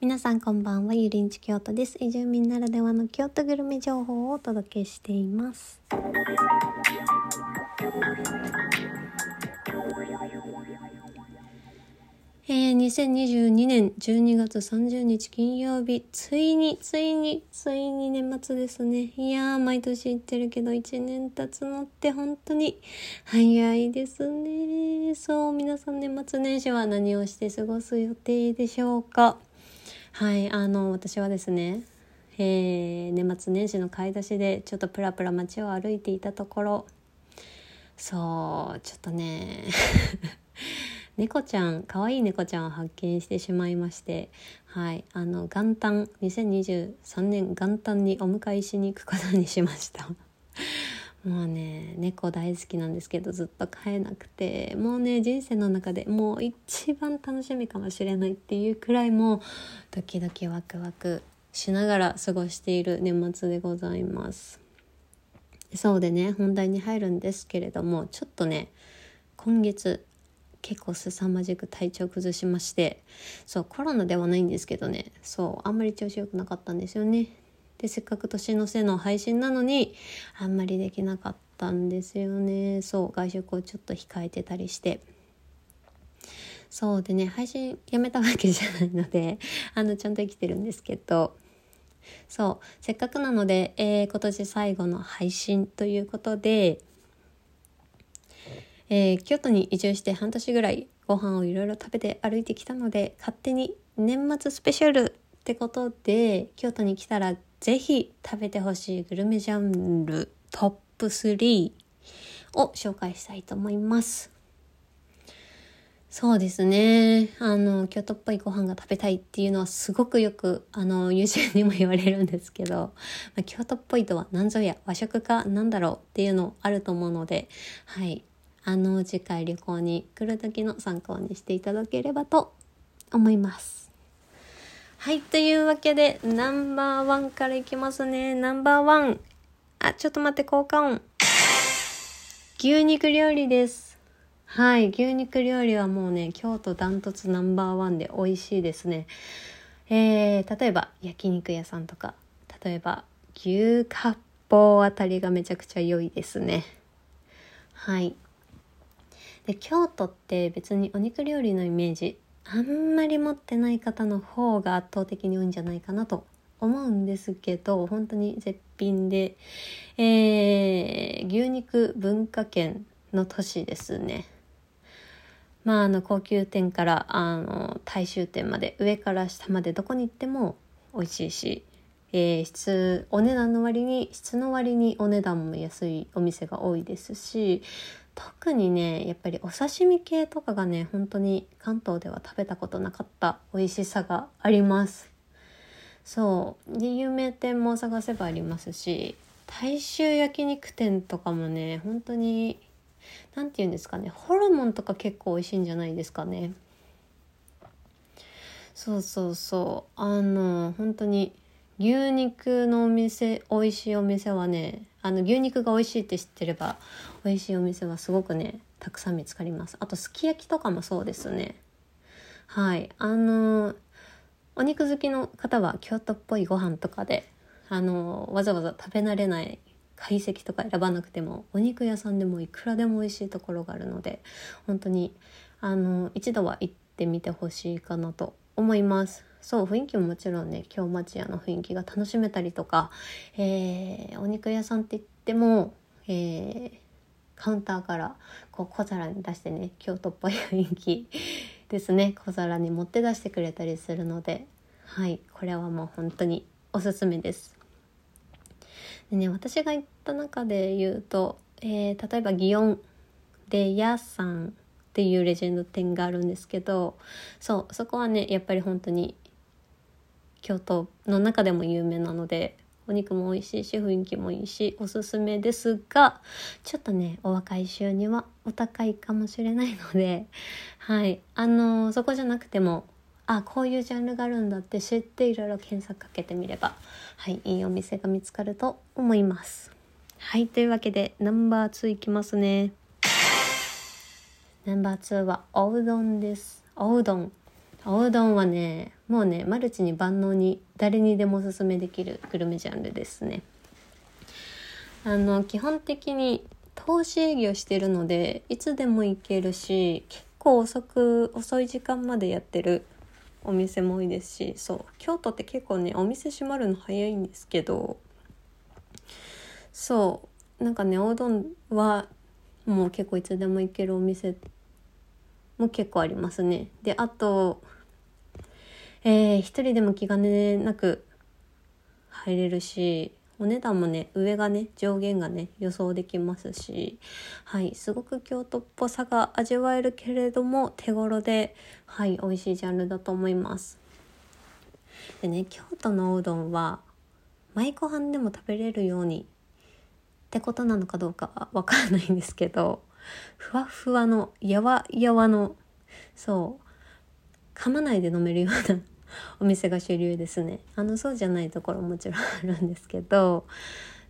皆さんこんばんは、ゆりんち京都です。移住民ならではの京都グルメ情報をお届けしています。えー、2022年12月30日金曜日、ついに、ついに、ついに年末ですね。いやー、毎年言ってるけど、1年経つのって本当に早いですね。そう、皆さん年末年始は何をして過ごす予定でしょうか？はい、あの、私はですね、えー、年末年始の買い出しでちょっとプラプラ街を歩いていたところ、そう、ちょっとね、猫ちゃん可愛い猫ちゃんを発見してしまいましてはいあの元旦2023年元旦にお迎えしに行くことにしました。もうね猫大好きなんですけどずっと飼えなくてもうね人生の中でもう一番楽しみかもしれないっていうくらいもうドキドキワクワクしながら過ごしている年末でございます。そうでね本題に入るんですけれどもちょっとね今月結構凄まじく体調崩しましてそうコロナではないんですけどねそうあんまり調子良くなかったんですよね。でせっかく年の瀬の配信なのにあんまりできなかったんですよね。そう外食をちょっと控えてたりして。そうでね配信やめたわけじゃないのであのちゃんと生きてるんですけど。そうせっかくなので、えー、今年最後の配信ということでえー、京都に移住して半年ぐらいご飯をいろいろ食べて歩いてきたので勝手に年末スペシャルってことで京都に来たらぜひ食べてほしいグルメジャンルトップ3を紹介したいと思います。そうですね。あの京都っぽいご飯が食べたいっていうのはすごくよくあの友人にも言われるんですけど、まあ、京都っぽいとは何ぞや和食かなんだろうっていうのあると思うのではい。あの次回旅行に来る時の参考にしていただければと思います。はい、というわけでナンバーワンからいきますね。ナンバーワン。あ、ちょっと待って、効果音。牛肉料理です。はい、牛肉料理はもうね、京都ダントツナンバーワンで美味しいですね。えー、例えば焼肉屋さんとか、例えば牛割烹あたりがめちゃくちゃ良いですね。はい。で京都って別にお肉料理のイメージあんまり持ってない方の方が圧倒的に多いんじゃないかなと思うんですけど本当に絶品で、えー、牛肉文化圏の都市ですね。まあ、あの高級店からあの大衆店まで上から下までどこに行っても美味しいし、えー、質お値段の割に質の割にお値段も安いお店が多いですし特にねやっぱりお刺身系とかがね本当に関東では食べたことなかった美味しさがあります。そうで有名店も探せばありますし大衆焼肉店とかもね本当に何て言うんですかねホルモンとか結構美味しいんじゃないですかね。そうそうそう。あの本当に牛肉のお店美味しいお店はねあの牛肉が美味しいって知ってれば美味しいお店はすごくねたくさん見つかります。あとすき焼きとかもそうですね。はい。あのお肉好きの方は京都っぽいご飯とかであのわざわざ食べ慣れない懐石とか選ばなくてもお肉屋さんでもいくらでも美味しいところがあるので本当にあの一度は行ってみてほしいかなと思います。そう雰囲気ももちろんね京町屋の雰囲気が楽しめたりとか、えー、お肉屋さんって言っても、えー、カウンターからこう小皿に出してね京都っぽい雰囲気ですね小皿に持って出してくれたりするのではいこれはもう本当におすすめです。でね私が行った中で言うと、えー、例えば祇園でヤさんっていうレジェンド店があるんですけどそうそこはねやっぱり本当に京都の中でも有名なのでお肉も美味しいし雰囲気もいいしおすすめですがちょっとねお若い衆にはお高いかもしれないのではい。あのー、そこじゃなくてもあこういうジャンルがあるんだって知っていろいろ検索かけてみればはいいいお店が見つかると思います。はいというわけでナンバー2いきますね。ナンバー2はおうどんです。おうどん。おうどんはねもうねマルチに万能に誰にでもおすすめできるグルメジャンルですね。あの基本的に投資営業してるのでいつでも行けるし結構遅く遅い時間までやってるお店も多いですしそう京都って結構ねお店閉まるの早いんですけどそうなんかねおうどんはもう結構いつでも行けるお店も結構ありますね。であとえー、一人でも気兼ねなく入れるしお値段もね上がね上限がね予想できますしはいすごく京都っぽさが味わえるけれども手頃ではい美味しいジャンルだと思います。でね京都のおうどんは舞妓飯でも食べれるようにってことなのかどうかは分かんないんですけどふわふわのやわやわのそう噛まないで飲めるようなお店が主流ですね。あのそうじゃないところもちろんあるんですけど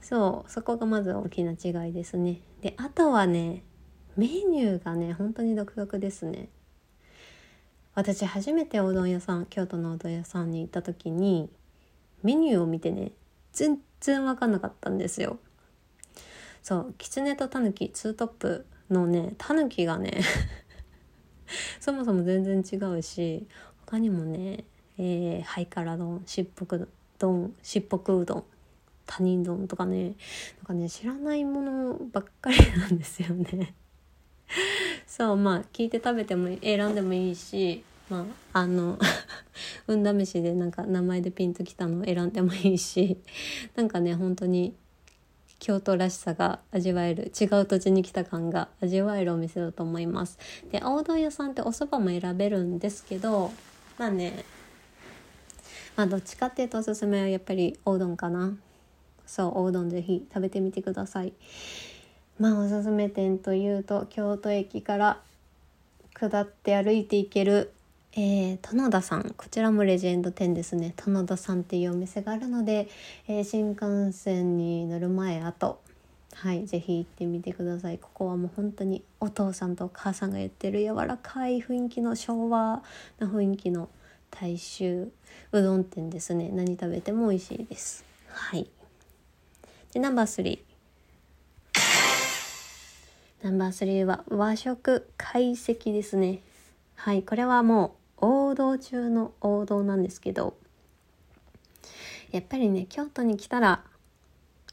そうそこがまず大きな違いですね。であとはねメニューがね本当に独特ですね。私初めておうどん屋さん京都のおうどん屋さんに行った時にメニューを見てね全然分かんなかったんですよ。そうキツネとタヌキツートップのねタヌキがね そもそも全然違うし他にもね、えー、ハイカラ丼しっぽく丼しっぽくうどん他人丼とかねなんかね知らないものばっかりなんですよね。そうまあ聞いて食べても選んでもいいしまああの 運試しでなんか名前でピンときたのを選んでもいいしなんかね本当に京都らしさが味わえる違う土地に来た感が味わえるお店だと思います。で青丼屋さんってお蕎麦も選べるんですけどまあねまあどっちかっていうとおすすめはやっぱりおうどんかな。そうおうどんぜひ食べてみてください。まあおすすめ店というと京都駅から下って歩いていけるえー、棚田さん。こちらもレジェンド店ですね。棚田さんっていうお店があるので、えー、新幹線に乗る前あとはい是非行ってみてください。ここはもう本当にお父さんとお母さんが言ってる柔らかい雰囲気の昭和な雰囲気の大衆うどん店ですね。何食べても美味しいです。はい。でナンバー3ナンバー3は和食懐石ですね。はい。これはもう王道中の王道なんですけどやっぱりね京都に来たら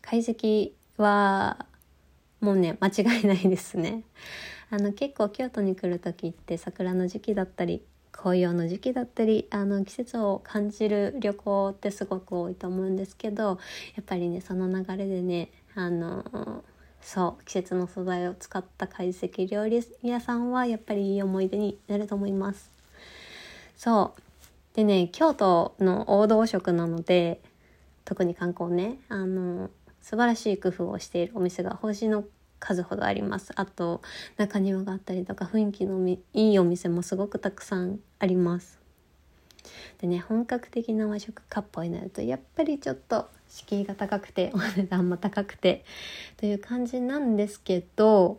懐石はもうね間違いないですね。あの結構京都に来る時って桜の時期だったり紅葉の時期だったりあの季節を感じる旅行ってすごく多いと思うんですけどやっぱりねその流れでねあのそう季節の素材を使った懐石料理屋さんはやっぱりいい思い出になると思います。そう。でね京都の王道食なので特に観光ねあの素晴らしい工夫をしているお店が星の数ほどあります。あと中庭があったりとか雰囲気のいいお店もすごくたくさんあります。でね本格的な和食割烹になるとやっぱりちょっと敷居が高くて お値段も高くてという感じなんですけど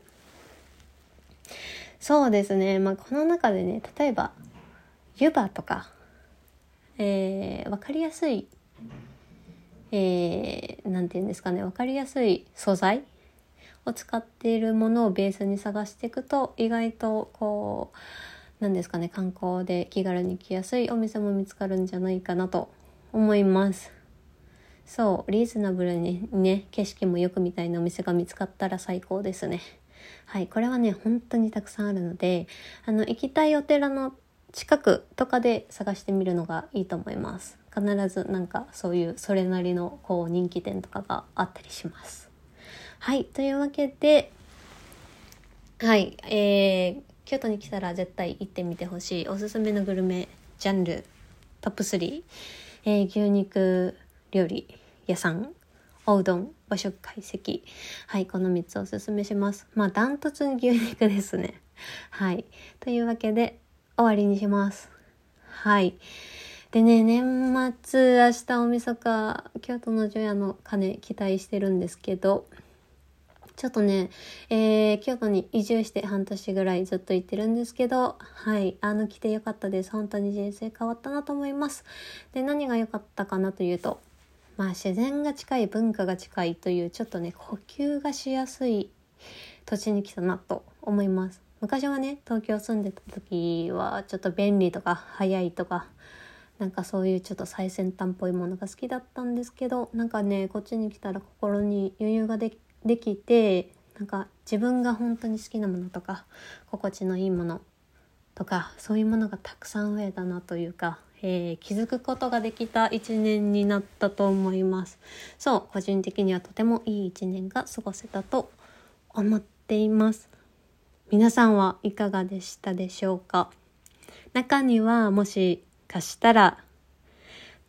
そうですね。まあこの中でね例えば湯葉とか、えー、分かりやすい、えー、て言うんですかね。分かりやすい素材を使っているものをベースに探していくと意外とこうなんですかね観光で気軽に来やすいお店も見つかるんじゃないかなと思います。そうリーズナブルにね景色もよくみたいなお店が見つかったら最高ですね。はい、これはね本当にたくさんあるのであの行きたいお寺の近くとかで探してみるのがいいと思います必ずなんかそういうそれなりのこう人気店とかがあったりしますはいというわけではいえー、京都に来たら絶対行ってみてほしいおすすめのグルメジャンルトップ3、えー、牛肉料理屋さんおうどん和食懐石はいこの3つおすすめしますまあダントツに牛肉ですねはいというわけで終わりにします。はい。でね、年末、明日大晦日、京都の除夜の鐘期待してるんですけど、ちょっとね、えー、京都に移住して半年ぐらいずっと行ってるんですけど、はい、あの来てよかったです。本当に人生変わったなと思います。で、何が良かったかなというと、まあ自然が近い、文化が近いという、ちょっとね、呼吸がしやすい土地に来たなと思います。昔はね、東京住んでた時は、ちょっと便利とか、早いとか、なんかそういうちょっと最先端っぽいものが好きだったんですけどなんかねこっちに来たら心に余裕がでできてなんか自分が本当に好きなものとか心地のいいものとかそういうものがたくさん増えたなというか、えー、気づくことができた一年になったと思います。そう個人的にはとてもいい一年が過ごせたと思っています。皆さんはいかがでしたでしょうか？中にはもしかしたら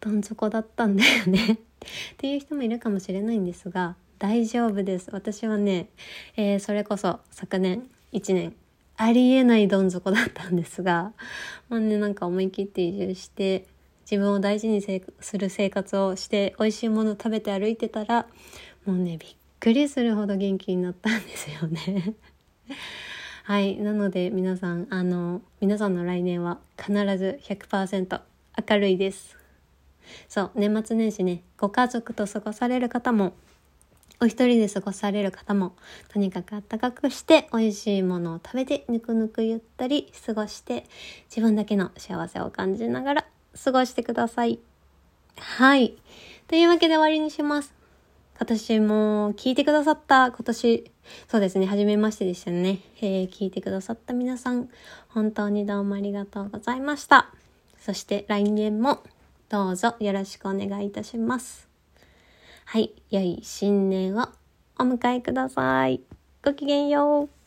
どん底だったんだよね。っていう人もいるかもしれないんですが大丈夫です。私はね、えー、それこそ昨年1年ありえないどん底だったんですが、まあね、なんか思い切って移住して、自分を大事にする生活をして、美味しいものを食べて歩いてたら、もうね、びっくりするほど元気になったんですよね。はい。なので皆さん、あの、皆さんの来年は必ず100%明るいです。そう、年末年始ね、ご家族と過ごされる方もお一人で過ごされる方も、とにかく暖かくして美味しいものを食べて、ぬくぬくゆったり過ごして、自分だけの幸せを感じながら過ごしてください。はい。というわけで終わりにします。今年も聞いてくださった、今年、そうですね、初めましてでしたね。えー、聞いてくださった皆さん、本当にどうもありがとうございました。そして来年もどうぞよろしくお願いいたします。はい、良い新年をお迎えください。ごきげんよう。